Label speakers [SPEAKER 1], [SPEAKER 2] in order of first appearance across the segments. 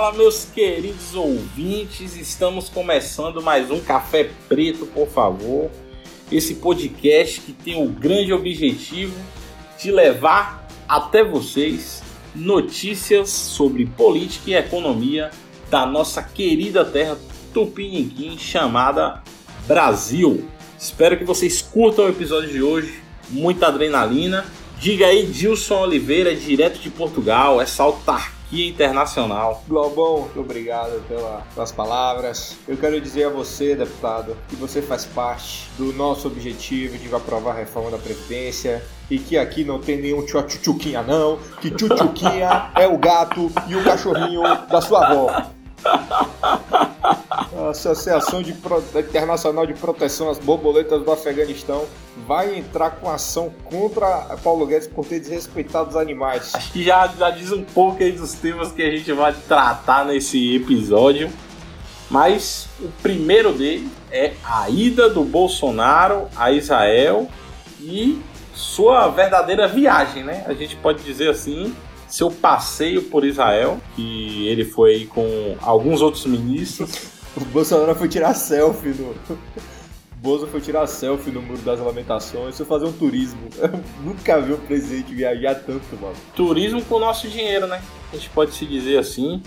[SPEAKER 1] Fala, meus queridos ouvintes, estamos começando mais um Café Preto, por favor. Esse podcast que tem o grande objetivo de levar até vocês notícias sobre política e economia da nossa querida terra Tupiniquim chamada Brasil. Espero que vocês curtam o episódio de hoje, muita adrenalina. Diga aí, Dilson Oliveira, direto de Portugal, essa autarquia internacional.
[SPEAKER 2] Globão, muito obrigado pela, pelas palavras. Eu quero dizer a você, deputado, que você faz parte do nosso objetivo de aprovar a reforma da Previdência e que aqui não tem nenhum tchutchuquinha não, que tchutchuquinha é o gato e o cachorrinho da sua avó. A Associação de Pro... Internacional de Proteção às Borboletas do Afeganistão vai entrar com ação contra Paulo Guedes por ter desrespeitado os animais.
[SPEAKER 1] Acho que já, já diz um pouco dos temas que a gente vai tratar nesse episódio. Mas o primeiro dele é a ida do Bolsonaro a Israel e sua verdadeira viagem, né? A gente pode dizer assim, seu passeio por Israel, que ele foi com alguns outros ministros.
[SPEAKER 2] O Bolsonaro foi tirar selfie no. Bozo foi tirar selfie no Muro das Lamentações, foi fazer um turismo. Eu nunca vi um presidente viajar tanto, mano.
[SPEAKER 1] Turismo com o nosso dinheiro, né? A gente pode se dizer assim.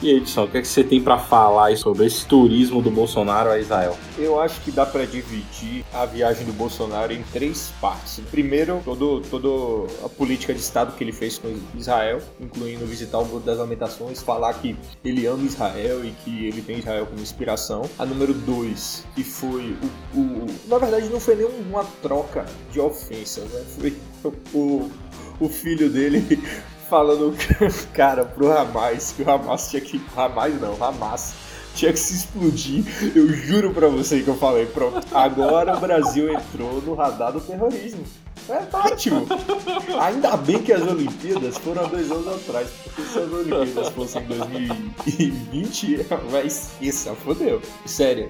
[SPEAKER 1] E aí, Edson, o que, é que você tem para falar sobre esse turismo do Bolsonaro a Israel?
[SPEAKER 2] Eu acho que dá para dividir a viagem do Bolsonaro em três partes. Primeiro, todo, todo a política de Estado que ele fez com Israel, incluindo visitar o Muro das Lamentações, falar que ele ama Israel e que ele tem Israel como inspiração. A número dois, que foi o, o na verdade não foi nenhuma troca de ofensas, né? Foi o, o filho dele falando, cara, pro Hamas, que o Hamas tinha que. Hamas não, Hamas tinha que se explodir. Eu juro pra você que eu falei, pronto. Agora o Brasil entrou no radar do terrorismo. É ótimo. Ainda bem que as Olimpíadas foram há dois anos atrás. Porque se as Olimpíadas fossem em 2020, vai esqueça, fodeu. Sério.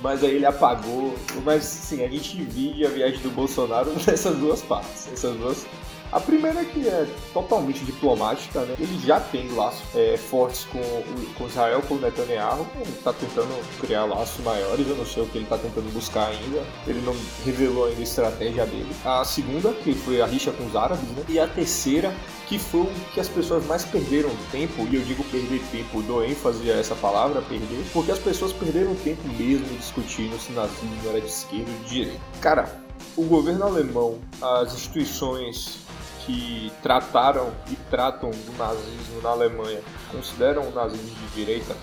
[SPEAKER 2] Mas aí ele apagou. Mas sim, a gente vive a viagem do Bolsonaro nessas duas partes. Essas duas a primeira que é totalmente diplomática, né? Ele já tem laços é, fortes com, com Israel, com Netanyahu, ele está tentando criar laços maiores, eu não sei o que ele está tentando buscar ainda, ele não revelou ainda a estratégia dele. A segunda, que foi a rixa com os árabes, né? E a terceira, que foi o que as pessoas mais perderam tempo, e eu digo perder tempo, dou ênfase a essa palavra, perder, porque as pessoas perderam tempo mesmo discutindo se nazismo era de esquerda ou de direita. Cara, o governo alemão, as instituições que trataram e tratam do nazismo na Alemanha consideram o nazismo de direita,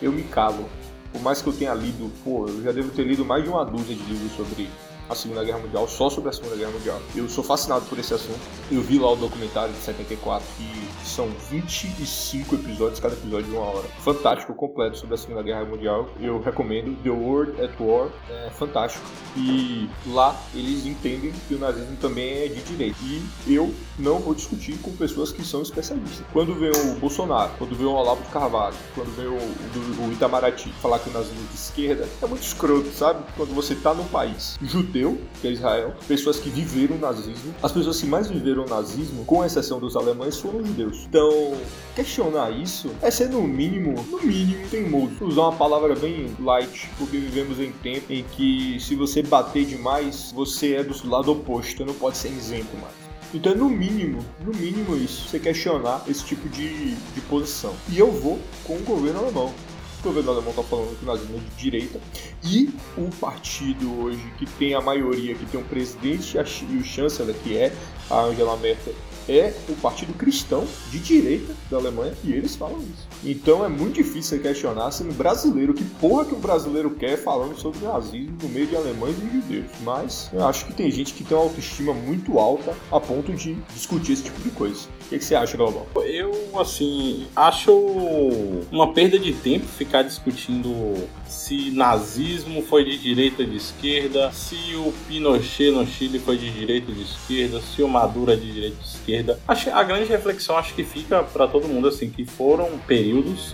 [SPEAKER 2] eu me calo. Por mais que eu tenha lido, pô, eu já devo ter lido mais de uma dúzia de livros sobre a Segunda Guerra Mundial, só sobre a Segunda Guerra Mundial. Eu sou fascinado por esse assunto. Eu vi lá o documentário de 74, que são 25 episódios, cada episódio de uma hora. Fantástico, completo sobre a Segunda Guerra Mundial. Eu recomendo. The World at War é fantástico. E lá eles entendem que o nazismo também é de direita. E eu não vou discutir com pessoas que são especialistas. Quando vem o Bolsonaro, quando vem o Olavo Carvalho, quando vem o, o, o Itamaraty falar que o nazismo é de esquerda, é muito escroto, sabe? Quando você tá num país judeu, que é Israel, pessoas que viveram o nazismo, as pessoas que mais viveram o nazismo, com exceção dos alemães, foram judeus. Então, questionar isso é ser no mínimo, no mínimo, teimoso. Usar uma palavra bem light, porque vivemos em tempo em que se você bater demais, você é do lado oposto, não pode ser isento mais. Então, no mínimo, no mínimo isso, você questionar esse tipo de, de posição. E eu vou com o governo alemão. O governo alemão está falando que nazismo é de direita e o partido hoje que tem a maioria, que tem o presidente e o chanceler, que é a Angela Merkel, é o Partido Cristão de direita da Alemanha e eles falam isso. Então é muito difícil você questionar sendo brasileiro, que porra que o brasileiro quer falando sobre nazismo no meio de alemães e judeus. Mas eu acho que tem gente que tem uma autoestima muito alta a ponto de discutir esse tipo de coisa. O que, que você acha, Galvão?
[SPEAKER 1] Eu, assim, acho uma perda de tempo ficar discutindo se nazismo foi de direita ou de esquerda, se o Pinochet no Chile foi de direita ou de esquerda, se o Maduro é de direita ou de esquerda. A grande reflexão acho que fica para todo mundo assim que foram períodos,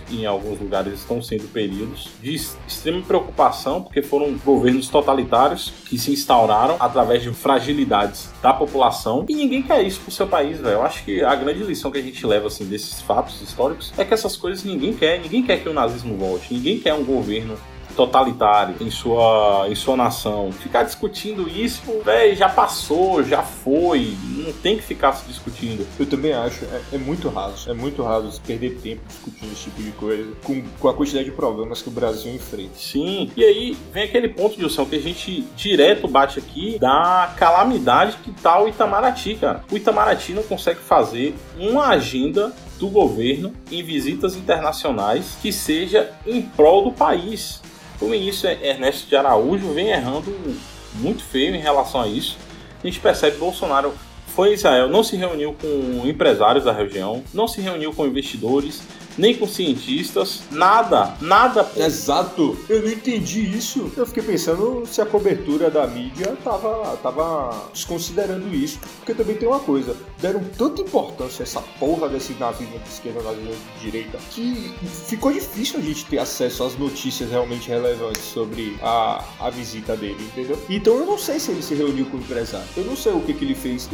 [SPEAKER 1] em alguns lugares estão sendo períodos de extrema preocupação, porque foram governos totalitários que se instauraram através de fragilidades da população. E ninguém quer isso pro seu país, velho. Eu acho que a grande lição que a gente leva assim desses fatos históricos é que essas coisas ninguém quer, ninguém quer que o nazismo volte, ninguém quer um governo totalitário em sua, em sua nação. Ficar discutindo isso, velho, já passou, já foi. Não tem que ficar se discutindo.
[SPEAKER 2] Eu também acho, é, é muito raso. É muito raso perder tempo discutindo esse tipo de coisa com, com a quantidade de problemas que o Brasil enfrenta.
[SPEAKER 1] Sim, e aí vem aquele ponto, Gilson, que a gente direto bate aqui da calamidade que tá o Itamaraty, cara. O Itamaraty não consegue fazer uma agenda do governo em visitas internacionais que seja em prol do país. O ministro Ernesto de Araújo vem errando muito feio em relação a isso. A gente percebe que Bolsonaro foi em Israel, não se reuniu com empresários da região, não se reuniu com investidores, nem com cientistas, nada, nada.
[SPEAKER 2] Exato. Eu não entendi isso. Eu fiquei pensando se a cobertura da mídia tava, tava desconsiderando isso. Porque também tem uma coisa, deram tanta importância a essa porra desse nazismo de esquerda, nazismo de direita, que ficou difícil a gente ter acesso às notícias realmente relevantes sobre a, a visita dele, entendeu? Então eu não sei se ele se reuniu com o empresário. Eu não sei o que, que ele fez,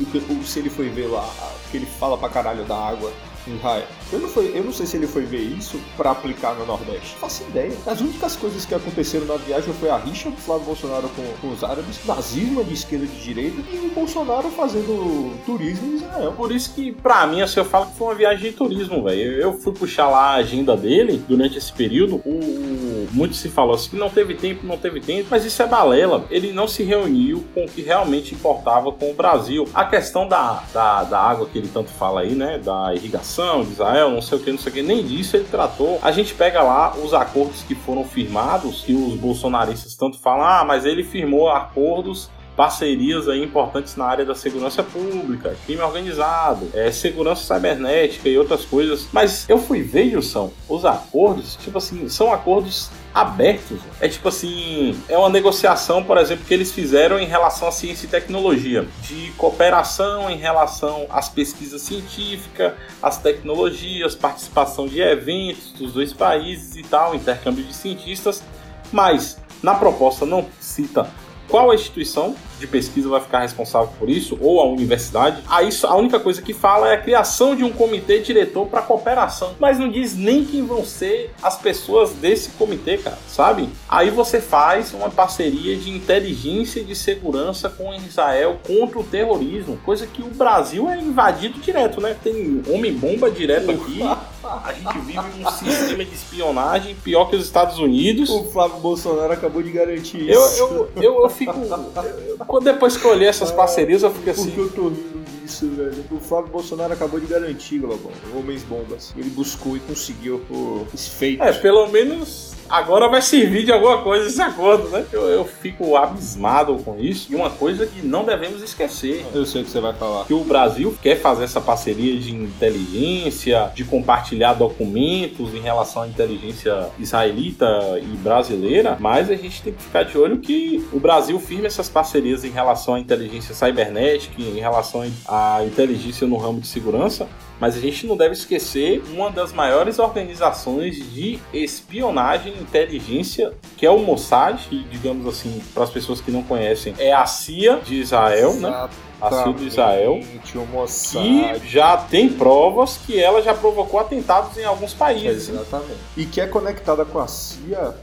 [SPEAKER 2] se ele foi ver lá, que ele fala pra caralho da água em Israel. Eu não, foi, eu não sei se ele foi ver isso para aplicar no Nordeste. Não faço ideia. As únicas coisas que aconteceram na viagem foi a rixa do Flávio Bolsonaro com, com os árabes, nazismo de esquerda e de direita e o Bolsonaro fazendo turismo em Israel.
[SPEAKER 1] Por isso que, pra mim, assim, eu falo que foi uma viagem de turismo, velho. Eu fui puxar lá a agenda dele durante esse período. O, muito se falou assim que não teve tempo, não teve tempo, mas isso é balela. Ele não se reuniu com o que realmente importava com o Brasil. A questão da, da, da água que ele tanto fala aí, né? Da irrigação de Israel, não sei o que, não sei o que, nem disso ele tratou. A gente pega lá os acordos que foram firmados, que os bolsonaristas tanto falam, ah, mas ele firmou acordos parcerias aí importantes na área da segurança pública, crime organizado, é, segurança cibernética e outras coisas. Mas eu fui ver, Gilson, os acordos, tipo assim, são acordos abertos. É tipo assim, é uma negociação, por exemplo, que eles fizeram em relação à ciência e tecnologia, de cooperação em relação às pesquisas científicas, às tecnologias, participação de eventos dos dois países e tal, intercâmbio de cientistas, mas na proposta não cita qual a instituição de pesquisa vai ficar responsável por isso, ou a universidade. Aí a única coisa que fala é a criação de um comitê diretor para cooperação, mas não diz nem quem vão ser as pessoas desse comitê, cara, sabe? Aí você faz uma parceria de inteligência e de segurança com Israel contra o terrorismo, coisa que o Brasil é invadido direto, né? Tem homem-bomba direto aqui. A gente vive um sistema de espionagem pior que os Estados Unidos.
[SPEAKER 2] O Flávio Bolsonaro acabou de garantir
[SPEAKER 1] isso. Eu, eu, eu, eu fico. Quando depois que eu olhei essas parcerias, eu fiquei assim.
[SPEAKER 2] Porque eu tô rindo disso, velho. O Flávio Bolsonaro acabou de garantir, Globão, Homens Bombas. Ele buscou e conseguiu o feito.
[SPEAKER 1] É, pelo menos agora vai servir de alguma coisa esse acordo, né? Eu, eu, fico abismado com isso. E uma coisa que não devemos esquecer.
[SPEAKER 2] Eu sei o que você vai falar.
[SPEAKER 1] Que o Brasil quer fazer essa parceria de inteligência, de compartilhar documentos em relação à inteligência israelita e brasileira, mas a gente tem que ficar de olho que o Brasil firme essas parcerias em relação à inteligência cibernética, em relação à inteligência no ramo de segurança, mas a gente não deve esquecer uma das maiores organizações de espionagem e inteligência, que é o Mossad, que, digamos assim, para as pessoas que não conhecem, é a CIA de Israel, né? A CIA de Israel, que já tem provas que ela já provocou atentados em alguns países.
[SPEAKER 2] Exatamente. E que é conectada com a CIA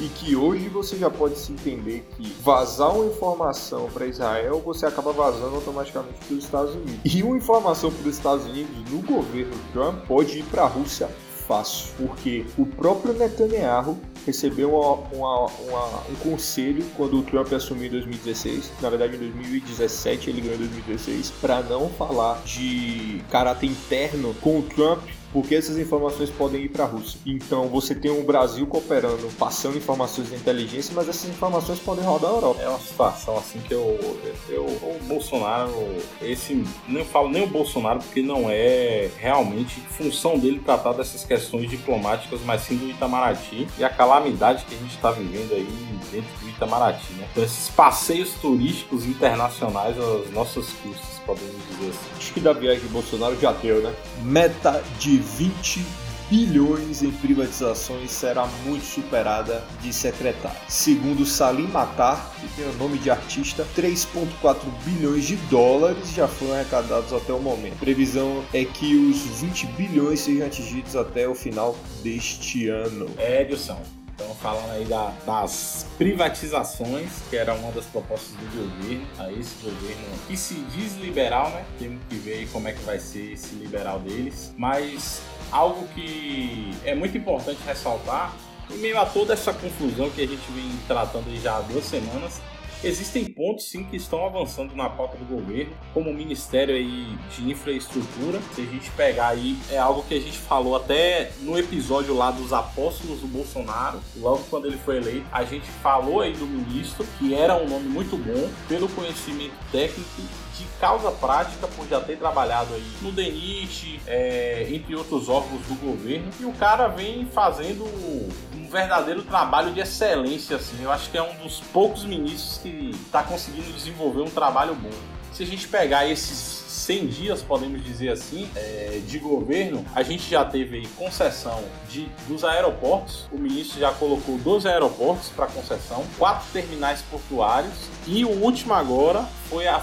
[SPEAKER 2] e que hoje você já pode se entender que vazar uma informação para Israel, você acaba vazando automaticamente para os Estados Unidos. E uma informação para os Estados Unidos no governo Trump pode ir para a Rússia fácil, porque o próprio Netanyahu recebeu uma, uma, uma, um conselho quando o Trump assumiu em 2016, na verdade em 2017 ele ganhou em 2016, para não falar de caráter interno com o Trump porque essas informações podem ir para a Rússia. Então você tem o Brasil cooperando, passando informações de inteligência, mas essas informações podem rodar a Europa.
[SPEAKER 1] É uma situação assim que eu, eu o Bolsonaro, esse não falo nem o Bolsonaro porque não é realmente função dele tratar dessas questões diplomáticas, mas sim do Itamaraty e a calamidade que a gente está vivendo aí dentro do Itamaraty, né? Então esses passeios turísticos internacionais às nossas custas, podemos dizer assim.
[SPEAKER 2] Acho que da viagem de Bolsonaro já deu, né? Meta de 20 bilhões em privatizações será muito superada de secretário. Segundo Salim Matar, que tem o nome de artista, 3,4 bilhões de dólares já foram arrecadados até o momento. A previsão é que os 20 bilhões sejam atingidos até o final deste ano.
[SPEAKER 1] É, Edilson. Então, falando aí da, das privatizações, que era uma das propostas do governo, a esse governo que se diz liberal, né? Temos que ver como é que vai ser esse liberal deles. Mas algo que é muito importante ressaltar, em meio a toda essa confusão que a gente vem tratando já há duas semanas, Existem pontos sim que estão avançando na pauta do governo, como o Ministério aí de Infraestrutura. Se a gente pegar aí, é algo que a gente falou até no episódio lá dos apóstolos do Bolsonaro, logo quando ele foi eleito, a gente falou aí do ministro, que era um nome muito bom, pelo conhecimento técnico de causa prática por já ter trabalhado aí no DENIT, é, entre outros órgãos do governo, e o cara vem fazendo verdadeiro trabalho de excelência, assim. Eu acho que é um dos poucos ministros que está conseguindo desenvolver um trabalho bom. Se a gente pegar esses 100 dias, podemos dizer assim, é, de governo, a gente já teve aí concessão de, dos aeroportos. O ministro já colocou 12 aeroportos para concessão, quatro terminais portuários e o último agora foi a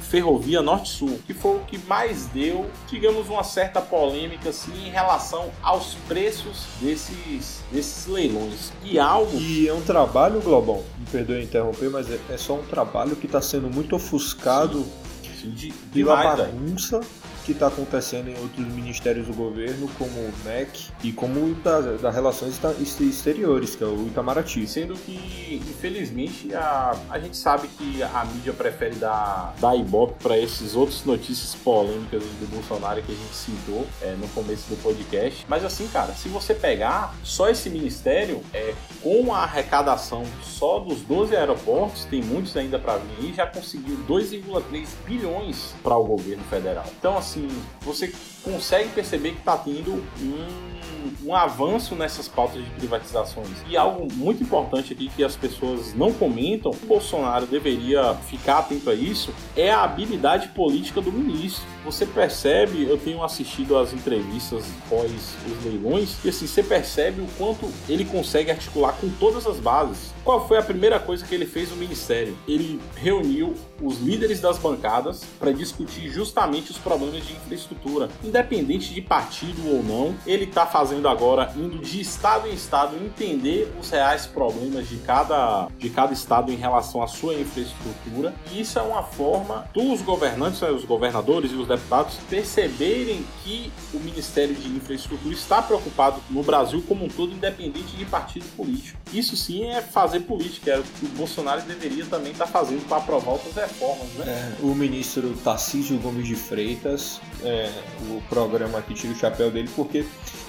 [SPEAKER 1] Ferrovia Norte-Sul, que foi o que mais deu, digamos, uma certa polêmica assim em relação aos preços desses, desses leilões. E algo.
[SPEAKER 2] E é um trabalho, Globão, me perdoe interromper, mas é, é só um trabalho que está sendo muito ofuscado. Sim de, de pela bagunça que está acontecendo em outros ministérios do governo, como o MEC e como das da relações exteriores, que é o Itamaraty.
[SPEAKER 1] Sendo que, infelizmente, a, a gente sabe que a mídia prefere dar, dar ibope para esses outros notícias polêmicas do Bolsonaro que a gente citou é, no começo do podcast. Mas assim, cara, se você pegar só esse ministério, é, com a arrecadação só dos 12 aeroportos, tem muitos ainda para vir aí, já conseguiu 2,3 bilhões para o governo federal. Então, assim, assim, você consegue perceber que está tendo um, um avanço nessas pautas de privatizações. E algo muito importante aqui que as pessoas não comentam, o Bolsonaro deveria ficar atento a isso, é a habilidade política do ministro. Você percebe, eu tenho assistido às entrevistas pós os leilões, e assim, você percebe o quanto ele consegue articular com todas as bases. Qual foi a primeira coisa que ele fez no ministério? Ele reuniu os líderes das bancadas para discutir justamente os problemas de infraestrutura independente de partido ou não, ele está fazendo agora, indo de estado em estado, entender os reais problemas de cada, de cada estado em relação à sua infraestrutura. E isso é uma forma dos governantes, né, os governadores e os deputados, perceberem que o Ministério de Infraestrutura está preocupado no Brasil como um todo, independente de partido político. Isso sim é fazer política, é o que o Bolsonaro deveria também estar fazendo para aprovar outras reformas. Né?
[SPEAKER 2] É, o ministro Tarcísio Gomes de Freitas, é, o programa aqui tira o chapéu dele porque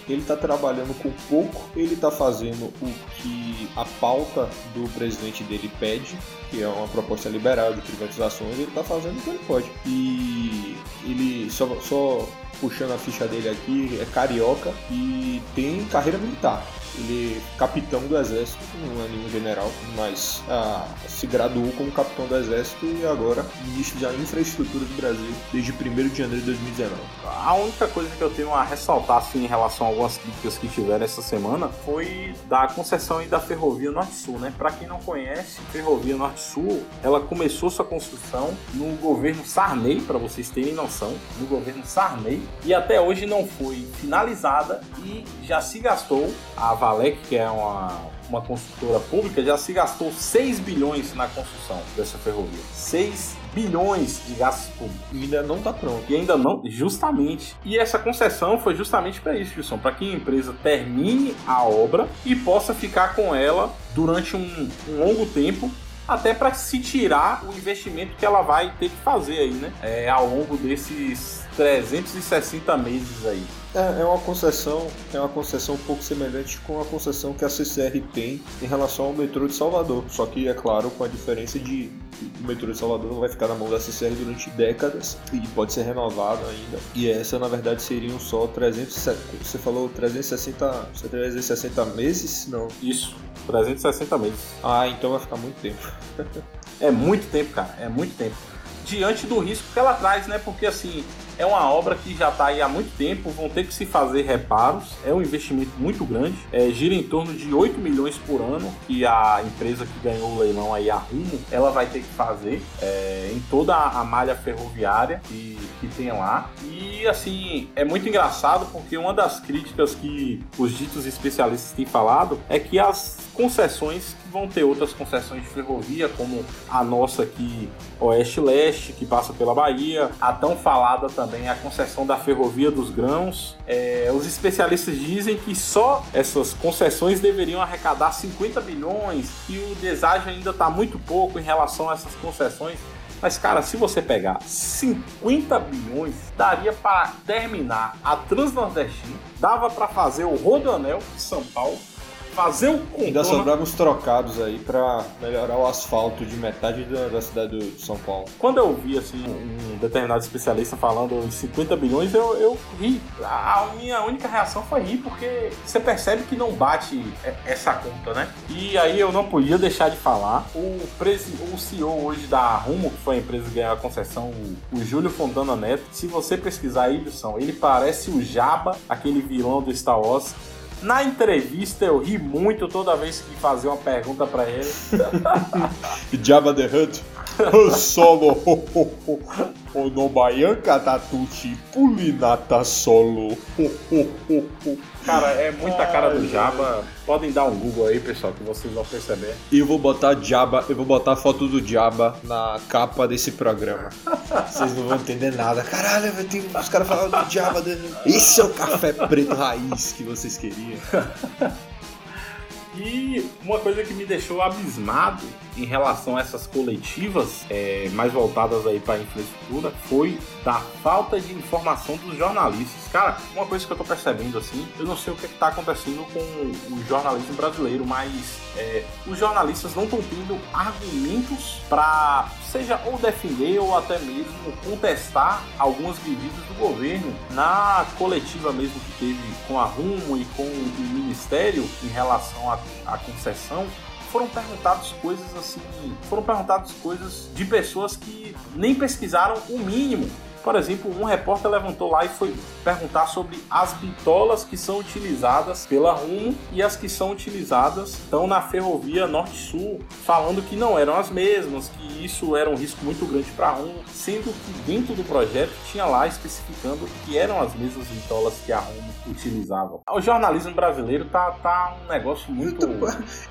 [SPEAKER 2] ele está trabalhando com pouco, ele está fazendo o que a pauta do presidente dele pede, que é uma proposta liberal de privatizações, ele está fazendo o que ele pode. E ele, só, só puxando a ficha dele aqui, é carioca e tem carreira militar. Ele é capitão do exército, não é nenhum general, mas ah, se graduou como capitão do exército e agora ministro da infraestrutura do Brasil desde 1 de janeiro de 2019.
[SPEAKER 1] A única coisa que eu tenho a ressaltar assim, em relação a algumas críticas que tiveram essa semana foi da concessão da Ferrovia Norte-Sul, né? Para quem não conhece, Ferrovia Norte-Sul, ela começou sua construção no governo Sarney, para vocês terem noção, no governo Sarney, e até hoje não foi finalizada e já se gastou a Valec, que é uma, uma construtora pública, já se gastou 6 bilhões na construção dessa ferrovia. 6 bilhões de gastos públicos.
[SPEAKER 2] E ainda não está pronto.
[SPEAKER 1] E ainda não, justamente. E essa concessão foi justamente para isso, Gilson, para que a empresa termine a obra e possa ficar com ela durante um, um longo tempo até para se tirar o investimento que ela vai ter que fazer aí, né? É, ao longo desses 360 meses aí.
[SPEAKER 2] É, é uma concessão, é uma concessão um pouco semelhante com a concessão que a CCR tem em relação ao metrô de Salvador. Só que, é claro, com a diferença de o metrô de Salvador não vai ficar na mão da CCR durante décadas e pode ser renovado ainda. E essa, na verdade, seriam só 300, você falou 360, 360 meses? Não.
[SPEAKER 1] Isso, 360 meses.
[SPEAKER 2] Ah, então vai ficar muito tempo.
[SPEAKER 1] é muito tempo, cara, é muito tempo. Diante do risco que ela traz, né? Porque assim, é uma obra que já está aí há muito tempo, vão ter que se fazer reparos, é um investimento muito grande, é, gira em torno de 8 milhões por ano que a empresa que ganhou o leilão aí, a Rumo, ela vai ter que fazer é, em toda a malha ferroviária que, que tem lá. E assim, é muito engraçado porque uma das críticas que os ditos especialistas têm falado é que as concessões vão ter outras concessões de ferrovia, como a nossa aqui, Oeste-Leste, que passa pela Bahia, a tão falada também a concessão da Ferrovia dos Grãos. É, os especialistas dizem que só essas concessões deveriam arrecadar 50 bilhões e o deságio ainda está muito pouco em relação a essas concessões. Mas, cara, se você pegar 50 bilhões, daria para terminar a Transnordestina, dava para fazer o Rodoanel de São Paulo, fazer o contorno.
[SPEAKER 2] Ainda sobraram uns trocados aí pra melhorar o asfalto de metade da, da cidade de São Paulo.
[SPEAKER 1] Quando eu vi assim um determinado especialista falando em 50 bilhões, eu, eu ri. A minha única reação foi rir, porque você percebe que não bate essa conta, né? E aí eu não podia deixar de falar. O, presi o CEO hoje da Rumo, que foi a empresa que ganhou a concessão, o, o Júlio Fontana Neto, se você pesquisar aí, Wilson, ele parece o Jabba, aquele vilão do Star Wars na entrevista eu ri muito toda vez que fazia uma pergunta para ele.
[SPEAKER 2] Jabba the Hutt. Solo Onobayan Katatuchi Pulinata Solo.
[SPEAKER 1] Cara, é muita cara do Jabba. Podem dar um Google aí, pessoal, que vocês vão perceber.
[SPEAKER 2] E eu vou botar Jabba, eu vou botar a foto do Jabba na capa desse programa. Vocês não vão entender nada. Caralho, tem os caras falando do Jabba. Esse é o café preto raiz que vocês queriam.
[SPEAKER 1] E uma coisa que me deixou abismado em relação a essas coletivas é, mais voltadas aí para a infraestrutura foi da falta de informação dos jornalistas. Cara, uma coisa que eu tô percebendo assim, eu não sei o que, está acontecendo com o jornalismo brasileiro, mas é, os jornalistas não estão tendo argumentos para seja ou defender ou até mesmo contestar algumas medidas do governo na coletiva mesmo que teve com a Rumo e com o Ministério em relação à concessão foram perguntadas coisas assim, foram perguntadas coisas de pessoas que nem pesquisaram o mínimo por exemplo, um repórter levantou lá e foi perguntar sobre as bitolas que são utilizadas pela Rumo e as que são utilizadas estão na ferrovia Norte-Sul, falando que não eram as mesmas, que isso era um risco muito grande para a Rumo, sendo que dentro do projeto tinha lá especificando que eram as mesmas bitolas que a Rumo utilizava. O jornalismo brasileiro tá, tá um negócio muito.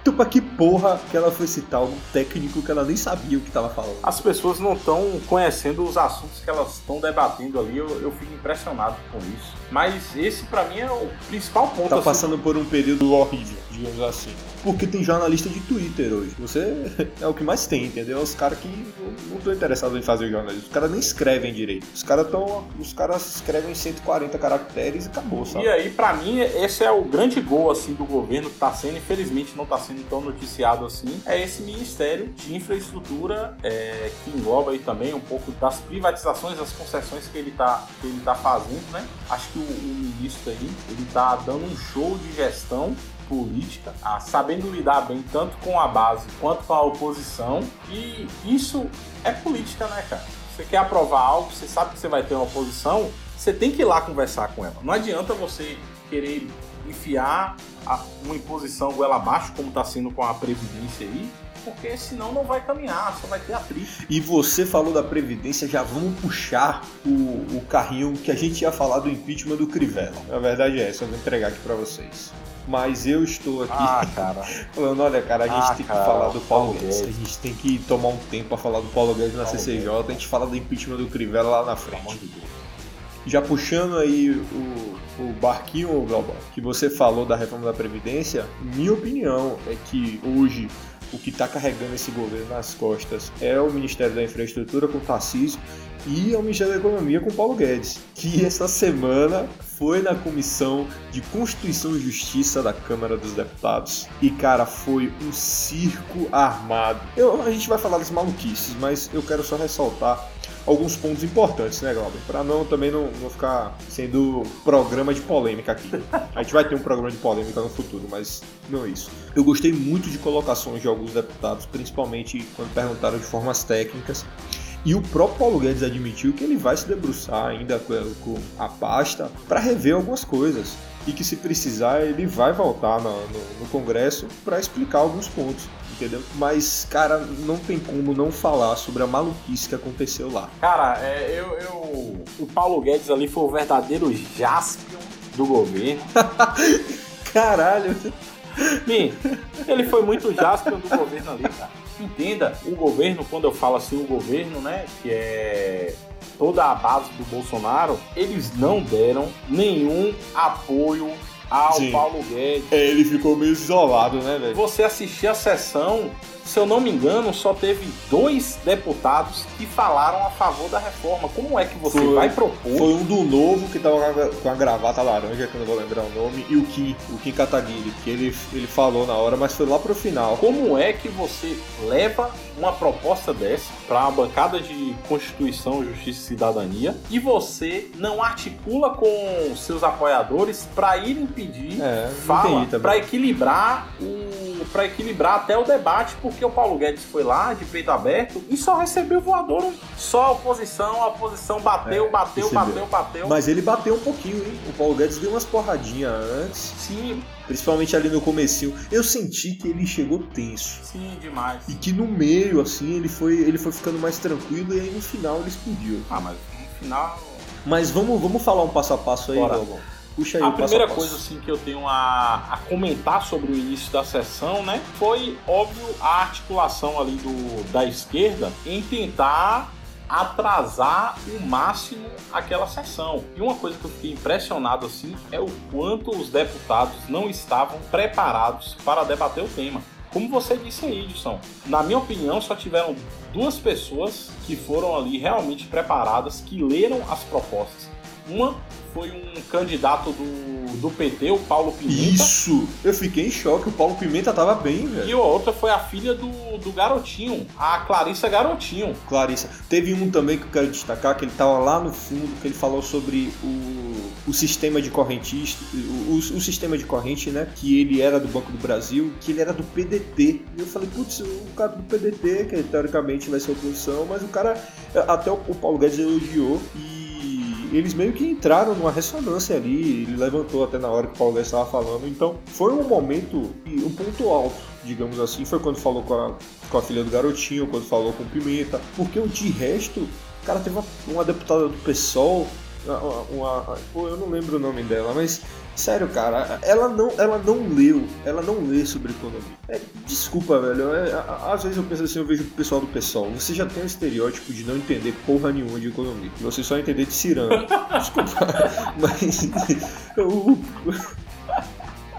[SPEAKER 2] Tu pra que porra que ela foi citar um técnico que ela nem sabia o que estava falando?
[SPEAKER 1] As pessoas não estão conhecendo os assuntos que elas estão debatendo ali, eu, eu fico impressionado com isso. Mas esse para mim é o principal ponto.
[SPEAKER 2] Tá assim, passando por um período horrível, digamos assim. Porque tem jornalista de Twitter hoje. Você é o que mais tem, entendeu? Os caras que não estão interessados em fazer jornalismo. Os caras nem escrevem direito. Os caras estão. Os caras escrevem 140 caracteres e acabou, sabe?
[SPEAKER 1] E aí, para mim, esse é o grande gol assim do governo que tá sendo, infelizmente não tá sendo tão noticiado assim. É esse Ministério de Infraestrutura é, que engloba aí também um pouco das privatizações, das concessões que ele tá, que ele tá fazendo, né? Acho que o, o ministro aí, ele tá dando um show de gestão política, a, sabendo lidar bem tanto com a base quanto com a oposição. E isso é política, né, cara? Você quer aprovar algo, você sabe que você vai ter uma oposição, você tem que ir lá conversar com ela. Não adianta você querer enfiar uma imposição goela abaixo, como está sendo com a Previdência aí, porque senão não vai caminhar, só vai ter atrito.
[SPEAKER 2] E você falou da Previdência, já vamos puxar o, o carrinho que a gente ia falar do impeachment do Crivella. A verdade é essa, eu vou entregar aqui para vocês mas eu estou aqui
[SPEAKER 1] ah, cara.
[SPEAKER 2] falando, olha, cara, a gente ah, tem cara, que falar do Paulo, Paulo Guedes. Guedes. a gente tem que tomar um tempo para falar do Paulo Guedes na Paulo CCJ, Guedes. a gente fala do impeachment do Crivella lá na frente. Já puxando aí o, o barquinho, Galba, que você falou da reforma da Previdência, minha opinião é que hoje o que está carregando esse governo nas costas é o Ministério da Infraestrutura com o Tarcísio e ao Ministério da Economia com o Paulo Guedes, que essa semana foi na Comissão de Constituição e Justiça da Câmara dos Deputados. E, cara, foi um circo armado. Eu, a gente vai falar das maluquices, mas eu quero só ressaltar alguns pontos importantes, né, Glauber? Para não também não, não ficar sendo programa de polêmica aqui. A gente vai ter um programa de polêmica no futuro, mas não é isso. Eu gostei muito de colocações de alguns deputados, principalmente quando perguntaram de formas técnicas. E o próprio Paulo Guedes admitiu que ele vai se debruçar ainda com a pasta para rever algumas coisas e que se precisar ele vai voltar no, no, no Congresso para explicar alguns pontos entendeu? Mas, cara, não tem como não falar sobre a maluquice que aconteceu lá.
[SPEAKER 1] Cara, é, eu, eu, o Paulo Guedes ali foi o verdadeiro Jaspion do governo.
[SPEAKER 2] Caralho!
[SPEAKER 1] Mim, ele foi muito Jaspion do governo ali, cara. Entenda, o governo, quando eu falo assim, o governo, né, que é toda a base do Bolsonaro, eles não deram nenhum apoio ao Sim. Paulo Guedes.
[SPEAKER 2] É, ele ficou meio isolado, né, velho?
[SPEAKER 1] Você assistir a sessão, se eu não me engano, só teve dois deputados que falaram a favor da reforma. Como é que você foi, vai propor?
[SPEAKER 2] Foi um do novo que tava com a gravata laranja, que eu não vou lembrar o nome, e o Kim, o Kim Kataguiri, que ele, ele falou na hora, mas foi lá pro final.
[SPEAKER 1] Como é que você leva uma proposta dessa para a bancada de Constituição, Justiça e Cidadania e você não articula com seus apoiadores para ir impedir é, fala, para equilibrar o para equilibrar até o debate, porque o Paulo Guedes foi lá de peito aberto e só recebeu voador. Só a oposição, a oposição bateu, é, bateu, recebeu. bateu, bateu.
[SPEAKER 2] Mas ele bateu um pouquinho, hein? O Paulo Guedes deu umas porradinhas antes.
[SPEAKER 1] Sim.
[SPEAKER 2] Principalmente ali no comecinho. Eu senti que ele chegou tenso.
[SPEAKER 1] Sim, demais.
[SPEAKER 2] E que no meio, assim, ele foi, ele foi ficando mais tranquilo e aí no final ele explodiu.
[SPEAKER 1] Ah, mas no final...
[SPEAKER 2] Mas vamos, vamos falar um passo a passo aí, Galvão.
[SPEAKER 1] Puxa aí, a primeira coisa assim que eu tenho a, a, comentar sobre o início da sessão, né, foi óbvio a articulação ali do da esquerda em tentar atrasar o máximo aquela sessão. E uma coisa que eu fiquei impressionado assim é o quanto os deputados não estavam preparados para debater o tema. Como você disse aí, Edson, na minha opinião, só tiveram duas pessoas que foram ali realmente preparadas, que leram as propostas. Uma foi um candidato do, do PT, o Paulo Pimenta.
[SPEAKER 2] Isso! Eu fiquei em choque, o Paulo Pimenta tava bem, velho.
[SPEAKER 1] E a outra foi a filha do, do Garotinho, a Clarissa Garotinho.
[SPEAKER 2] Clarissa. Teve um também que eu quero destacar, que ele tava lá no fundo, que ele falou sobre o, o sistema de correntista, o, o, sistema de corrente, né? Que ele era do Banco do Brasil, que ele era do PDT. E eu falei, putz, o cara do PDT, que teoricamente vai ser oposição, mas o cara, até o, o Paulo Guedes elogiou e eles meio que entraram numa ressonância ali, ele levantou até na hora que o Paulo estava falando. Então, foi um momento, um ponto alto, digamos assim, foi quando falou com a, com a filha do garotinho, quando falou com o Pimenta, porque o de resto, o cara teve uma, uma deputada do PSOL, uma, uma, uma, eu não lembro o nome dela, mas Sério, cara, ela não, ela não leu, ela não lê sobre economia. É, desculpa, velho. É, às vezes eu penso assim, eu vejo o pessoal do pessoal. Você já tem um estereótipo de não entender porra nenhuma de economia. Você só entender de ciranda. Desculpa. Mas. O,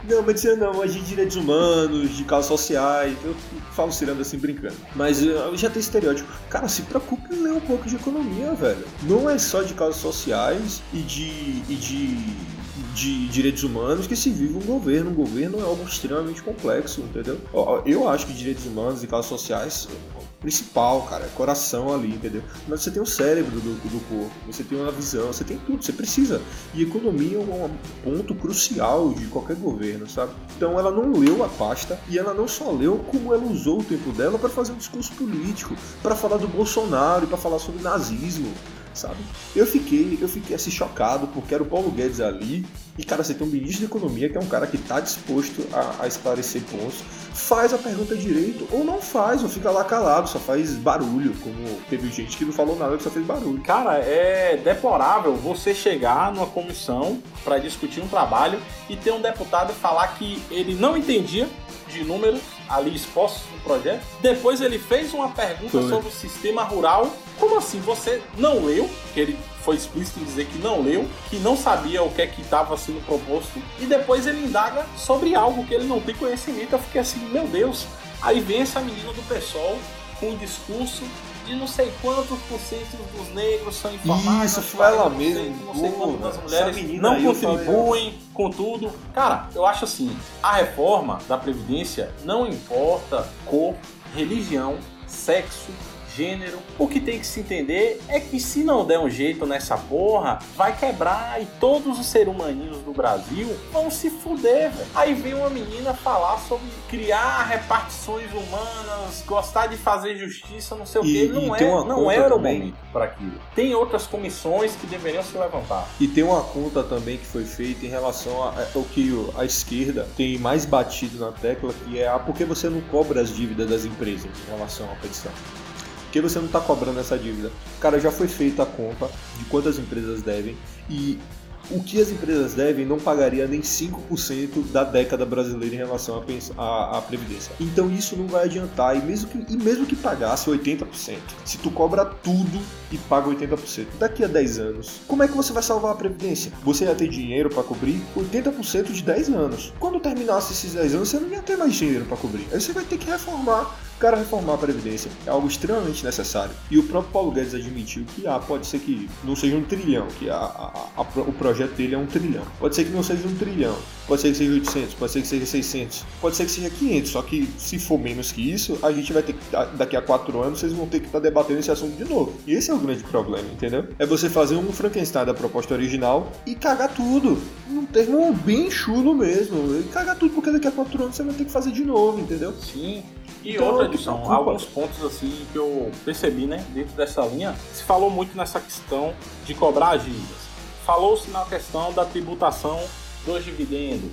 [SPEAKER 2] não, medicina não, mas de direitos humanos, de causas sociais, eu falo ciranda assim brincando. Mas eu já tem estereótipo. Cara, se preocupe em ler um pouco de economia, velho. Não é só de causas sociais e de. E de de direitos humanos que se vive um governo. Um governo é algo extremamente complexo, entendeu? Eu acho que direitos humanos e causas sociais principal, cara, é coração ali, entendeu? Mas você tem o cérebro do, do corpo, você tem uma visão, você tem tudo, você precisa. E economia é um ponto crucial de qualquer governo, sabe? Então ela não leu a pasta e ela não só leu, como ela usou o tempo dela para fazer um discurso político, para falar do Bolsonaro para falar sobre nazismo, sabe? Eu fiquei, eu fiquei assim chocado porque era o Paulo Guedes ali e cara, você tem um ministro de economia que é um cara que está disposto a, a, esclarecer pontos, faz a pergunta direito ou não faz, ou fica lá calado, só faz barulho, como teve gente que não falou nada que só fez barulho.
[SPEAKER 1] Cara, é deplorável você chegar numa comissão para discutir um trabalho e ter um deputado falar que ele não entendia de números ali expostos no projeto. Depois ele fez uma pergunta Foi. sobre o sistema rural. Como assim? Você não leu? Que ele foi explícito em dizer que não leu, que não sabia o que é que estava sendo proposto. E depois ele indaga sobre algo que ele não tem conhecimento. Eu fiquei assim, meu Deus, Aí vem essa menina do PSOL com um discurso de não sei quantos por cento dos negros são informados.
[SPEAKER 2] Isso, foi ela mesmo.
[SPEAKER 1] Não sei quantas mulheres não contribuem com tudo. Cara, eu acho assim, a reforma da Previdência não importa cor, religião, sexo, gênero. O que tem que se entender é que se não der um jeito nessa porra, vai quebrar e todos os seres humaninhos do Brasil vão se fuder, velho. Aí vem uma menina falar sobre criar repartições humanas, gostar de fazer justiça, não sei o que. Não, é, não era o momento para aquilo. Tem outras comissões que deveriam se levantar.
[SPEAKER 2] E tem uma conta também que foi feita em relação ao que a esquerda tem mais batido na tecla, que é a ah, por que você não cobra as dívidas das empresas em relação à pensão que você não está cobrando essa dívida? Cara, já foi feita a conta de quantas empresas devem e o que as empresas devem não pagaria nem 5% da década brasileira em relação à, Previdência. Então isso não vai adiantar, e mesmo, que, e mesmo que pagasse 80%, se tu cobra tudo e paga 80%, daqui a 10 anos, como é que você vai salvar a Previdência? Você ia ter dinheiro para cobrir 80% de 10 anos. Quando terminasse esses 10 anos, você não ia ter mais dinheiro para cobrir. Aí você vai ter que reformar Cara, reformar a Previdência é algo extremamente necessário. E o próprio Paulo Guedes admitiu que ah, pode ser que não seja um trilhão, que a, a, a, o projeto dele é um trilhão. Pode ser que não seja um trilhão, pode ser que seja 800, pode ser que seja 600, pode ser que seja 500. Só que se for menos que isso, a gente vai ter que, daqui a 4 anos, vocês vão ter que estar tá debatendo esse assunto de novo. E esse é o grande problema, entendeu? É você fazer um Frankenstein da proposta original e cagar tudo. Um termo bem chulo mesmo. E cagar tudo, porque daqui a 4 anos você vai ter que fazer de novo, entendeu?
[SPEAKER 1] Sim. E então, outra, Edson, alguns pontos assim que eu percebi, né, dentro dessa linha, se falou muito nessa questão de cobrar as dívidas. Falou-se na questão da tributação dos dividendos,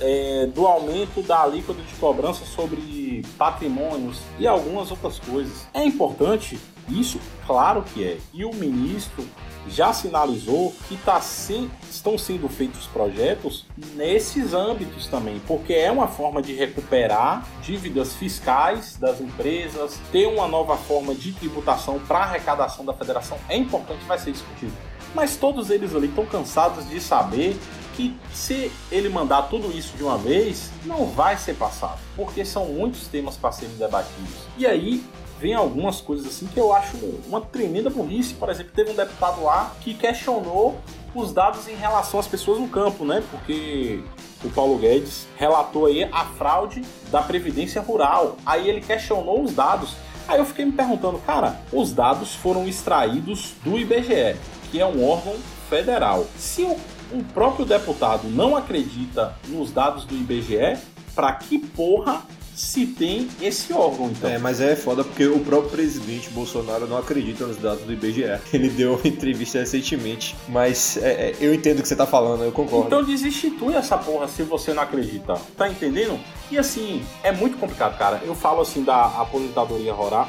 [SPEAKER 1] é, do aumento da alíquota de cobrança sobre patrimônios e algumas outras coisas. É importante isso? Claro que é. E o ministro já sinalizou que tá sim, estão sendo feitos projetos nesses âmbitos também, porque é uma forma de recuperar dívidas fiscais das empresas, ter uma nova forma de tributação para arrecadação da federação é importante, vai ser discutido. Mas todos eles ali estão cansados de saber que se ele mandar tudo isso de uma vez, não vai ser passado, porque são muitos temas para serem debatidos. E aí vem algumas coisas assim que eu acho uma tremenda burrice. Por exemplo, teve um deputado lá que questionou os dados em relação às pessoas no campo, né? Porque o Paulo Guedes relatou aí a fraude da Previdência Rural. Aí ele questionou os dados. Aí eu fiquei me perguntando, cara, os dados foram extraídos do IBGE, que é um órgão federal. Se o, o próprio deputado não acredita nos dados do IBGE, para que porra se tem esse órgão, então.
[SPEAKER 2] É, mas é foda porque o próprio presidente Bolsonaro não acredita nos dados do IBGE. Ele deu uma entrevista recentemente, mas é, é, eu entendo o que você tá falando, eu concordo.
[SPEAKER 1] Então desinstitui essa porra se você não acredita. Tá entendendo? E assim, é muito complicado, cara. Eu falo assim da aposentadoria rural,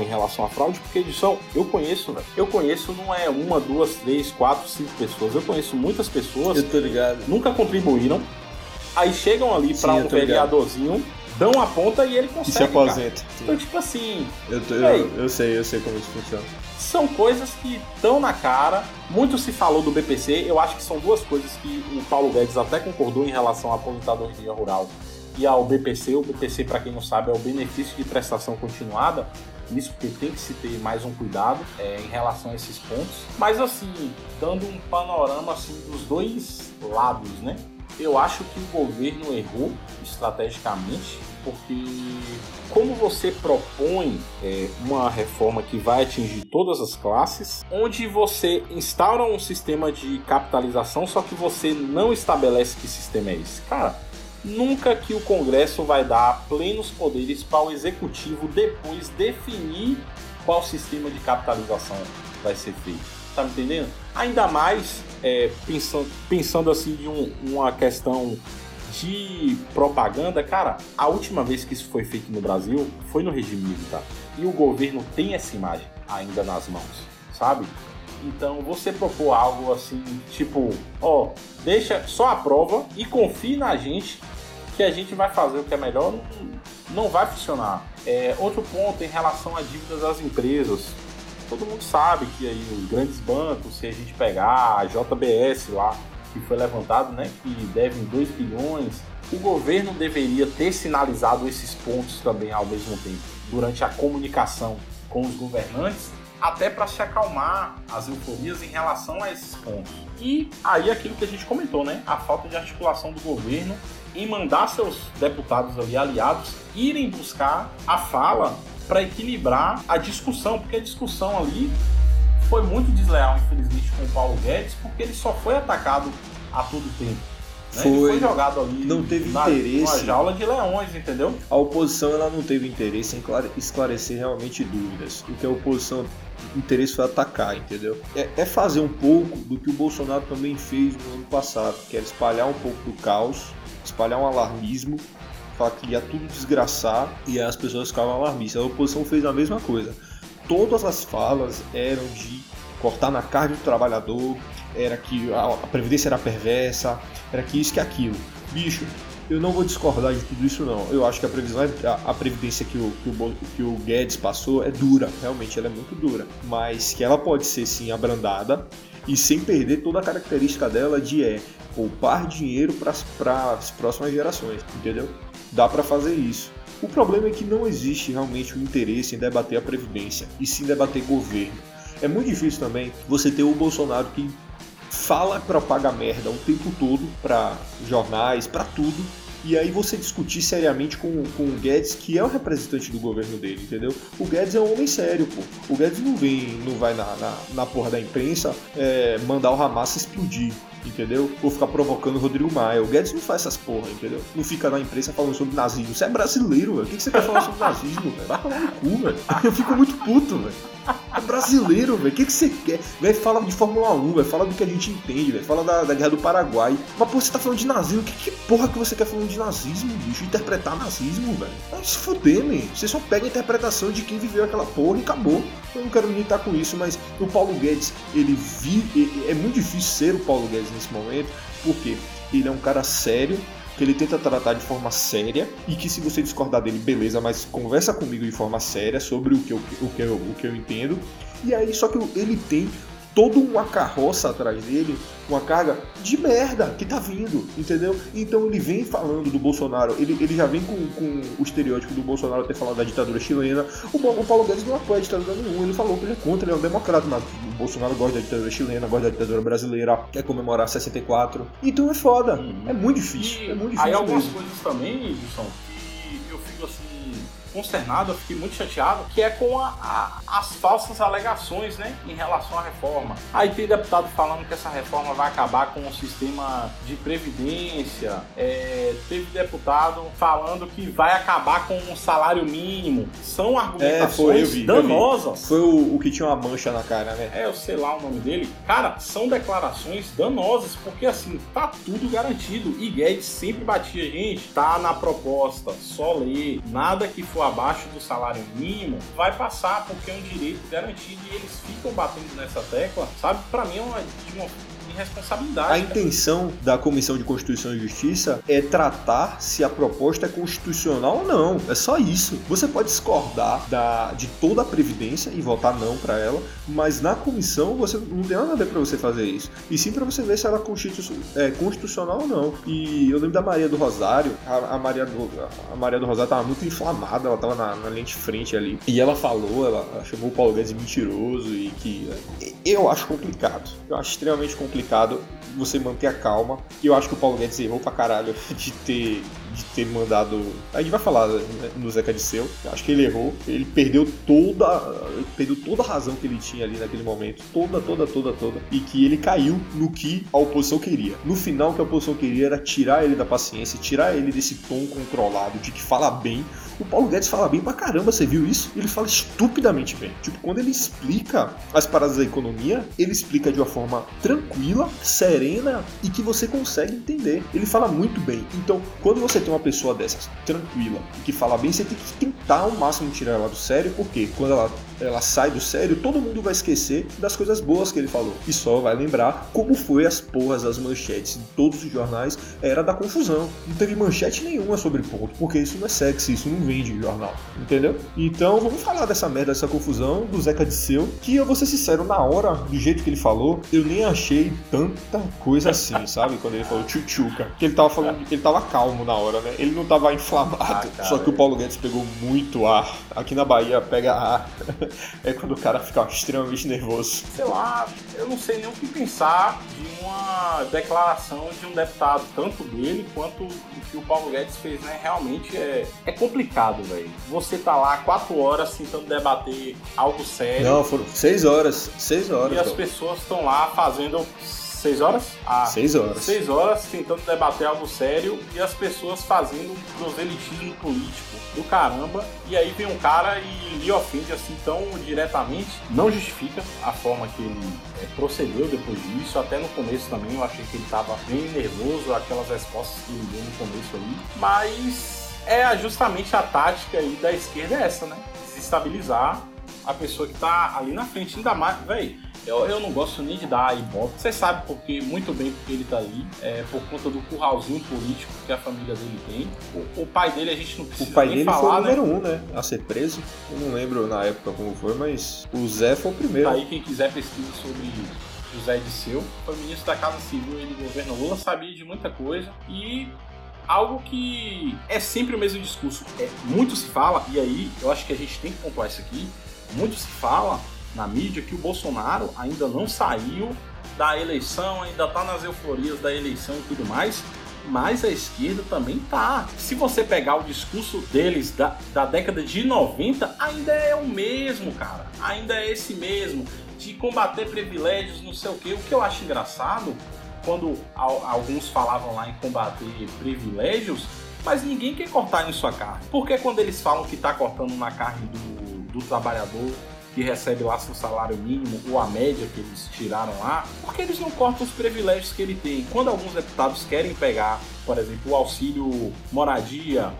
[SPEAKER 1] em relação à fraude, porque edição, eu conheço, velho. Eu conheço não é uma, duas, três, quatro, cinco pessoas. Eu conheço muitas pessoas.
[SPEAKER 2] Eu tô ligado.
[SPEAKER 1] Nunca contribuíram. Aí chegam ali para um vereadorzinho dão a ponta e ele consegue. E se
[SPEAKER 2] aposenta.
[SPEAKER 1] Então, tipo assim.
[SPEAKER 2] Eu, tô, eu, eu, sei, eu sei como isso funciona.
[SPEAKER 1] São coisas que estão na cara. Muito se falou do BPC. Eu acho que são duas coisas que o Paulo Guedes até concordou em relação à aposentadoria rural e ao BPC. O BPC, para quem não sabe, é o benefício de prestação continuada. Isso porque tem que se ter mais um cuidado é, em relação a esses pontos. Mas assim, dando um panorama assim dos dois lados, né? Eu acho que o governo errou estrategicamente, porque como você propõe é, uma reforma que vai atingir todas as classes, onde você instaura um sistema de capitalização, só que você não estabelece que sistema é esse. Cara, nunca que o Congresso vai dar plenos poderes para o executivo depois definir qual sistema de capitalização vai ser feito. Tá me entendendo? Ainda mais é, pensando, pensando assim de um, uma questão de propaganda, cara, a última vez que isso foi feito no Brasil foi no regime militar. E o governo tem essa imagem ainda nas mãos, sabe? Então você propor algo assim, tipo, ó, deixa só a prova e confie na gente que a gente vai fazer o que é melhor, não, não vai funcionar. É, outro ponto em relação a dívidas das empresas todo mundo sabe que aí os grandes bancos, se a gente pegar a JBS lá, que foi levantado, né, que devem 2 bilhões, o governo deveria ter sinalizado esses pontos também ao mesmo tempo, durante a comunicação com os governantes, até para se acalmar as euforias em relação a esses pontos. E aí aquilo que a gente comentou, né? A falta de articulação do governo em mandar seus deputados ali aliados irem buscar a fala para equilibrar a discussão, porque a discussão ali foi muito desleal, infelizmente, com o Paulo Guedes, porque ele só foi atacado a todo tempo. Né? Foi, foi jogado ali
[SPEAKER 2] não teve na, interesse.
[SPEAKER 1] Uma jaula de leões, entendeu?
[SPEAKER 2] A oposição ela não teve interesse em esclarecer realmente dúvidas. O que a oposição interesse foi atacar, entendeu? É, é, fazer um pouco do que o Bolsonaro também fez no ano passado, que era espalhar um pouco do caos, espalhar um alarmismo, falar que ia tudo desgraçar e as pessoas ficavam alarmistas. A oposição fez a mesma coisa. Todas as falas eram de cortar na carne do trabalhador, era que a, previdência era perversa, era que isso que aquilo. Bicho, eu não vou discordar de tudo isso não. Eu acho que a previsão, a, a previdência que o, que o, que o Guedes passou é dura, realmente ela é muito dura, mas que ela pode ser sim abrandada e sem perder toda a característica dela de é poupar dinheiro para as próximas gerações, entendeu? Dá para fazer isso. O problema é que não existe realmente um interesse em debater a previdência e sim debater governo. É muito difícil também você ter o Bolsonaro que fala propaga merda o tempo todo para jornais, para tudo, e aí você discutir seriamente com, com o Guedes, que é o representante do governo dele, entendeu? O Guedes é um homem sério, pô. O Guedes não vem, não vai na, na, na porra da imprensa é, mandar o Hamas explodir entendeu? Ou ficar provocando o Rodrigo Maia. O Guedes não faz essas porra, entendeu? Não fica na imprensa falando sobre nazismo. Você é brasileiro, velho. O que você quer falar sobre nazismo, velho? Vai tomar no cu, velho. Eu fico muito puto, velho. É brasileiro, velho. O que, que você quer? Velho, fala de Fórmula 1, velho. Fala do que a gente entende, velho. Fala da, da guerra do Paraguai. Mas, pô, você tá falando de nazismo. Que, que porra que você quer falando de nazismo, bicho? Interpretar nazismo, velho. Vai se fuder, man. Você só pega a interpretação de quem viveu aquela porra e acabou. Eu não quero estar com isso, mas o Paulo Guedes, ele vi. É muito difícil ser o Paulo Guedes nesse momento, porque ele é um cara sério, que ele tenta tratar de forma séria e que se você discordar dele, beleza, mas conversa comigo de forma séria sobre o que eu, o que eu, o que eu entendo. E aí, só que ele tem toda uma carroça atrás dele, uma carga de merda que tá vindo, entendeu? Então ele vem falando do Bolsonaro, ele, ele já vem com, com o estereótipo do Bolsonaro ter falado da ditadura chilena. O, o Paulo Guedes não apoia a ditadura nenhuma, ele falou que ele é contra, ele é um democrata, mas o Bolsonaro gosta da ditadura chilena, gosta da ditadura brasileira, quer comemorar 64. Então é foda, uhum. é muito difícil.
[SPEAKER 1] E
[SPEAKER 2] é muito difícil
[SPEAKER 1] aí algumas mesmo. coisas também, Edson, que eu fico assim consternado, eu fiquei muito chateado, que é com a, a, as falsas alegações né, em relação à reforma. Aí tem deputado falando que essa reforma vai acabar com o sistema de previdência, é, teve deputado falando que vai acabar com o salário mínimo. São argumentações é, foi, vi, danosas.
[SPEAKER 2] Foi o, o, que tinha uma mancha na cara, né?
[SPEAKER 1] É, eu sei lá o nome dele. Cara, são declarações danosas, porque assim, tá tudo garantido. E Guedes sempre batia, gente, tá na proposta, só ler, nada que for abaixo do salário mínimo, vai passar porque é um direito garantido e eles ficam batendo nessa tecla, sabe? Para mim é uma, de uma
[SPEAKER 2] A intenção da Comissão de Constituição e Justiça é tratar se a proposta é constitucional ou não. É só isso. Você pode discordar da, de toda a Previdência e votar não para ela, mas na comissão você não tem nada a ver para você fazer isso. E sim para você ver se ela é, é constitucional ou não. E eu lembro da Maria do Rosário, a, a Maria, do, a Maria do Rosário tava muito inflamada, ela tava na, na linha de frente ali. E ela falou, ela, chamou o Paulo Guedes de mentiroso e que eu acho complicado. Eu acho extremamente complicado complicado você manter a calma. E eu acho que o Paulo Guedes errou pra caralho de ter, de ter mandado. A gente vai falar né, no Zeca de Seu. Eu acho que ele errou. Ele perdeu toda. Perdeu toda a razão que ele tinha ali naquele momento. Toda, toda, toda, toda. E que ele caiu no que a oposição queria. No final, o que a oposição queria era tirar ele da paciência, tirar ele desse tom controlado de que fala bem o Paulo Guedes fala bem pra caramba, você viu isso? Ele fala estupidamente bem. Tipo, quando ele explica as paradas da economia, ele explica de uma forma tranquila, serena e que você consegue entender. Ele fala muito bem. Então, quando você tem uma pessoa dessas, tranquila, que fala bem, você tem que tentar ao máximo tirar ela do sério, porque quando ela ela sai do sério, todo mundo vai esquecer das coisas boas que ele falou. E só vai lembrar como foi as porras, as manchetes de todos os jornais, era da confusão. Não teve manchete nenhuma sobre ponto, porque isso não é sexy, isso não vende jornal, entendeu? Então vamos falar dessa merda, dessa confusão do Zeca Disseu, que eu vou ser sincero, na hora, do jeito que ele falou, eu nem achei tanta coisa assim, sabe? Quando ele falou tchutchuca. Que ele tava falando que ele tava calmo na hora, né? Ele não tava inflamado. Ah, só que o Paulo Guedes pegou muito ar. Aqui na Bahia pega ar. É quando o cara fica extremamente nervoso.
[SPEAKER 1] Sei lá, eu não sei nem o que pensar de uma declaração de um deputado, tanto dele quanto o que o Paulo Guedes fez, né? Realmente é, é complicado, velho. Você tá lá quatro horas tentando debater algo sério.
[SPEAKER 2] Não, foram seis horas. Seis horas.
[SPEAKER 1] E as pessoas estão lá fazendo Seis horas?
[SPEAKER 2] Ah, seis horas.
[SPEAKER 1] Seis horas tentando debater algo sério e as pessoas fazendo proselitismo político do caramba. E aí vem um cara e lhe ofende assim tão diretamente. Não justifica a forma que ele é, procedeu depois disso. Até no começo também eu achei que ele estava bem nervoso, aquelas respostas que ele deu no começo ali. Mas é justamente a tática aí da esquerda é essa, né? Desestabilizar a pessoa que tá ali na frente. Ainda mais, velho eu, eu não gosto nem de dar ibope. Você sabe porque, muito bem porque ele tá ali. É por conta do curralzinho político que a família dele tem. O, o pai dele a gente não precisa
[SPEAKER 2] O pai dele
[SPEAKER 1] falar,
[SPEAKER 2] foi o
[SPEAKER 1] né?
[SPEAKER 2] número um, né? A ser preso. Eu não lembro na época como foi, mas o Zé foi o primeiro.
[SPEAKER 1] Aí quem quiser pesquisa sobre José Disseu. Foi ministro da Casa Civil e do governo Lula, sabia de muita coisa. E algo que é sempre o mesmo discurso. É, muito se fala, e aí eu acho que a gente tem que pontuar isso aqui, muito se fala na mídia que o Bolsonaro ainda não saiu da eleição, ainda tá nas euforias da eleição e tudo mais, mas a esquerda também tá. Se você pegar o discurso deles da, da década de 90, ainda é o mesmo, cara. Ainda é esse mesmo, de combater privilégios, não sei o que. O que eu acho engraçado, quando alguns falavam lá em combater privilégios, mas ninguém quer cortar em sua carne. Porque quando eles falam que tá cortando na carne do, do trabalhador, que recebe lá seu salário mínimo ou a média que eles tiraram lá, porque eles não cortam os privilégios que ele tem. Quando alguns deputados querem pegar, por exemplo, o auxílio moradia,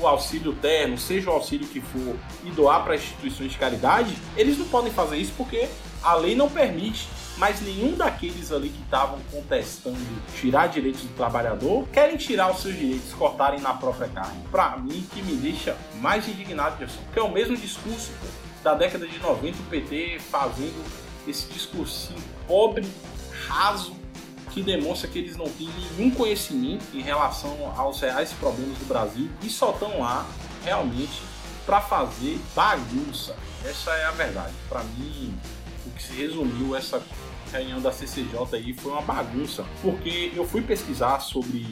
[SPEAKER 1] o auxílio terno, seja o auxílio que for, e doar para instituições de caridade, eles não podem fazer isso porque a lei não permite. Mas nenhum daqueles ali que estavam contestando tirar direitos do trabalhador querem tirar os seus direitos, cortarem na própria carne. Para mim, que me deixa mais indignado, Gerson, porque é o mesmo discurso da década de 90 o PT fazendo esse discursinho pobre, raso, que demonstra que eles não têm nenhum conhecimento em relação aos reais problemas do Brasil e só estão lá realmente para fazer bagunça. Essa é a verdade. Para mim, o que se resumiu essa reunião da CCJ aí foi uma bagunça, porque eu fui pesquisar sobre,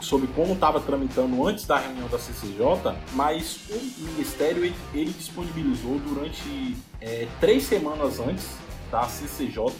[SPEAKER 1] sobre como estava tramitando antes da reunião da CCJ, mas o Ministério ele, ele disponibilizou durante é, três semanas antes da CCJ,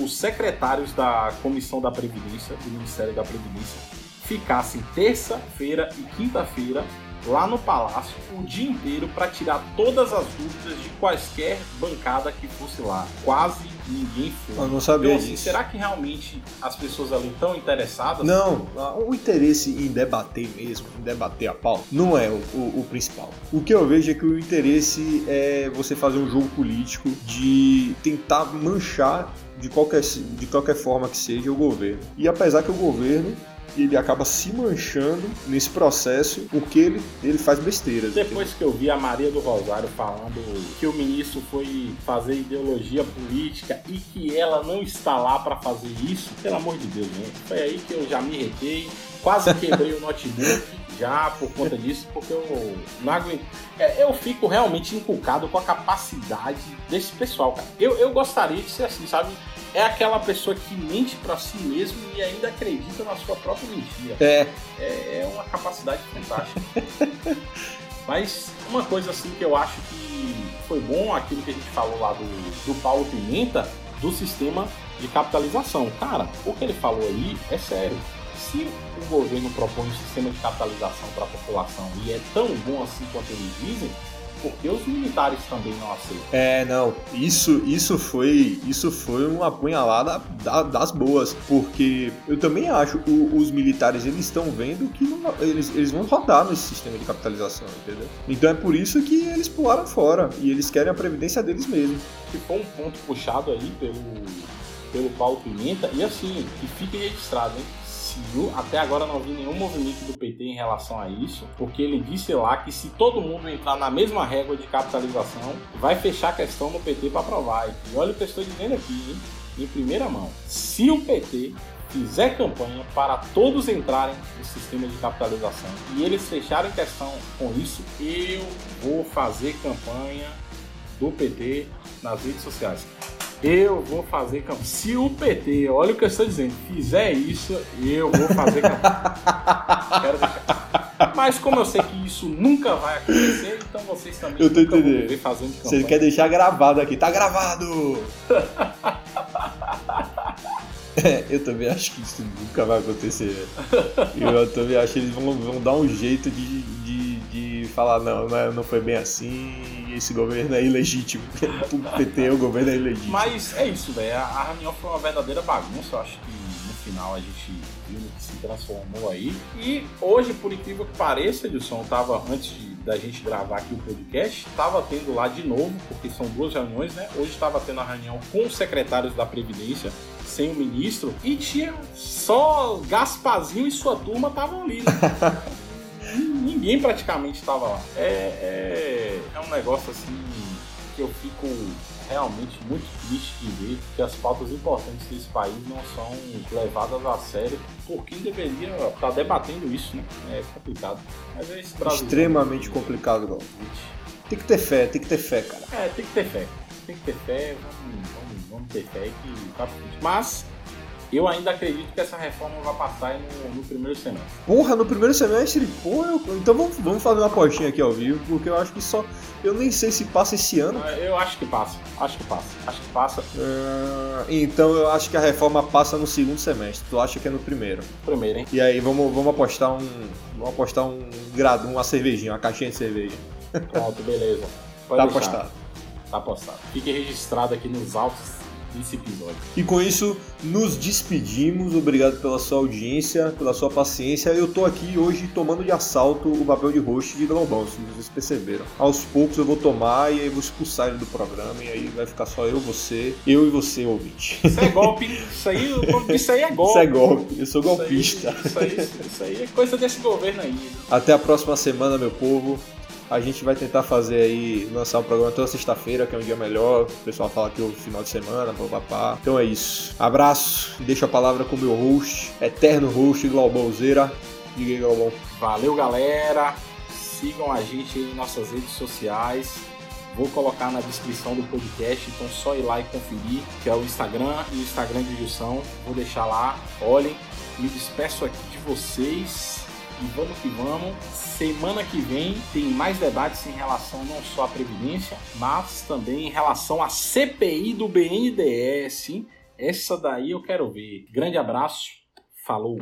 [SPEAKER 1] os secretários da Comissão da Previdência, do Ministério da Previdência, ficassem terça-feira e quinta-feira lá no palácio o dia inteiro para tirar todas as dúvidas de quaisquer bancada que fosse lá. Quase ninguém foi.
[SPEAKER 2] Eu não sabia
[SPEAKER 1] então, assim,
[SPEAKER 2] disso.
[SPEAKER 1] será que realmente as pessoas ali estão interessadas?
[SPEAKER 2] Não, o interesse em debater mesmo, em debater a pauta, não é o, o, o, principal. O que eu vejo é que o interesse é você fazer um jogo político de tentar manchar de qualquer, de qualquer forma que seja o governo. E apesar que o governo ele acaba se manchando nesse processo porque ele, ele faz besteiras.
[SPEAKER 1] Depois entendeu? que eu vi a Maria do Rosário falando que o ministro foi fazer ideologia política e que ela não está lá para fazer isso, pelo amor de Deus, né? Foi aí que eu já me irritei, quase quebrei o notebook já por conta disso, porque eu não aguento. É, eu fico realmente inculcado com a capacidade desse pessoal, cara. Eu, eu gostaria de ser assim, sabe? É aquela pessoa que mente para si mesmo e ainda acredita na sua própria mentira.
[SPEAKER 2] É.
[SPEAKER 1] É, é uma capacidade fantástica. Mas uma coisa assim que eu acho que foi bom, aquilo que a gente falou lá do, do Paulo Pimenta, do sistema de capitalização. Cara, o que ele falou aí é sério. Se o governo propõe um sistema de capitalização para a população e é tão bom assim quanto eles dizem, porque os militares também não aceitam.
[SPEAKER 2] É, não, isso, isso foi isso foi uma punhalada das boas, porque eu também acho que os militares eles estão vendo que não, eles, eles vão rodar nesse sistema de capitalização, entendeu? Então é por isso que eles pularam fora e eles querem a previdência deles mesmo.
[SPEAKER 1] Ficou um ponto puxado aí pelo pelo Paulo Pimenta e assim, que fique registrado, hein? Até agora não vi nenhum movimento do PT em relação a isso, porque ele disse lá que se todo mundo entrar na mesma régua de capitalização, vai fechar a questão no PT para aprovar. E olha o que eu estou dizendo aqui, hein? em primeira mão. Se o PT fizer campanha para todos entrarem no sistema de capitalização e eles fecharem questão com isso, eu vou fazer campanha do PT nas redes sociais. Eu vou fazer campanha. Se o PT, olha o que eu estou dizendo, fizer isso, eu vou fazer campanha. Mas como eu sei que isso nunca vai acontecer, então vocês também
[SPEAKER 2] eu tô entendendo.
[SPEAKER 1] ver fazendo
[SPEAKER 2] campanha. Você quer deixar gravado aqui, tá gravado! É, eu também acho que isso nunca vai acontecer. Eu também acho que eles vão, vão dar um jeito de, de, de falar, não, não, é, não foi bem assim, esse governo é ilegítimo. o PT, o governo é ilegítimo.
[SPEAKER 1] Mas é isso, velho. A reunião foi uma verdadeira bagunça. Eu acho que no final a gente viu que se transformou aí. E hoje, por incrível que pareça, Edson, tava antes de, da gente gravar aqui o podcast, tava tendo lá de novo, porque são duas reuniões, né? Hoje estava tendo a reunião com os secretários da Previdência sem o ministro e tinha só Gaspazinho e sua turma estavam ali, né? ninguém praticamente estava lá. É, é, é um negócio assim que eu fico realmente muito triste de ver que as pautas importantes desse país não são levadas a sério por quem deveria estar tá debatendo isso, né? É complicado. Mas é esse
[SPEAKER 2] Brasil. Extremamente complicado, Gal. Tem que ter fé, tem que ter fé, cara.
[SPEAKER 1] É, tem que ter fé. Tem que ter fé, vamos, vamos, vamos ter fé que tá Mas eu ainda acredito que essa reforma vai passar no, no primeiro semestre.
[SPEAKER 2] Porra, no primeiro semestre? Porra, eu... então vamos, vamos fazer uma apostinha aqui ao vivo, porque eu acho que só. Eu nem sei se passa esse ano.
[SPEAKER 1] Ah, eu acho que passa. Acho que passa. Acho que passa.
[SPEAKER 2] Uh, então eu acho que a reforma passa no segundo semestre. Tu acha que é no primeiro?
[SPEAKER 1] Primeiro, hein?
[SPEAKER 2] E aí, vamos, vamos apostar um. Vamos apostar um grado, uma cervejinha, uma caixinha de cerveja.
[SPEAKER 1] Pronto, beleza.
[SPEAKER 2] Pode tá deixar. apostado.
[SPEAKER 1] Tá apostado. Fique registrado aqui nos autos desse episódio.
[SPEAKER 2] E com isso, nos despedimos. Obrigado pela sua audiência, pela sua paciência. Eu tô aqui hoje tomando de assalto o papel de host de Global, se vocês perceberam. Aos poucos eu vou tomar e aí vou expulsar ele do programa e aí vai ficar só eu, você, eu e você, ouvinte.
[SPEAKER 1] Isso é golpe. Isso aí, isso aí é golpe.
[SPEAKER 2] Isso é golpe. Eu sou golpista.
[SPEAKER 1] Isso aí, isso aí, isso aí é coisa desse governo aí.
[SPEAKER 2] Até a próxima semana, meu povo. A gente vai tentar fazer aí, lançar o programa toda sexta-feira, que é um dia melhor. O pessoal fala que o final de semana, papapá. Então é isso. Abraço, deixo a palavra com o meu host, eterno host, Glaubolzeira. Diga aí, Glaubon.
[SPEAKER 1] Valeu, galera. Sigam a gente em nossas redes sociais. Vou colocar na descrição do podcast, então só ir lá e conferir, que é o Instagram e o Instagram de Gilson. Vou deixar lá, olhem. Me despeço aqui de vocês e vamos que vamos. Semana que vem tem mais debates em relação não só à Previdência, mas também em relação à CPI do BNDES. Essa daí eu quero ver. Grande abraço, falou!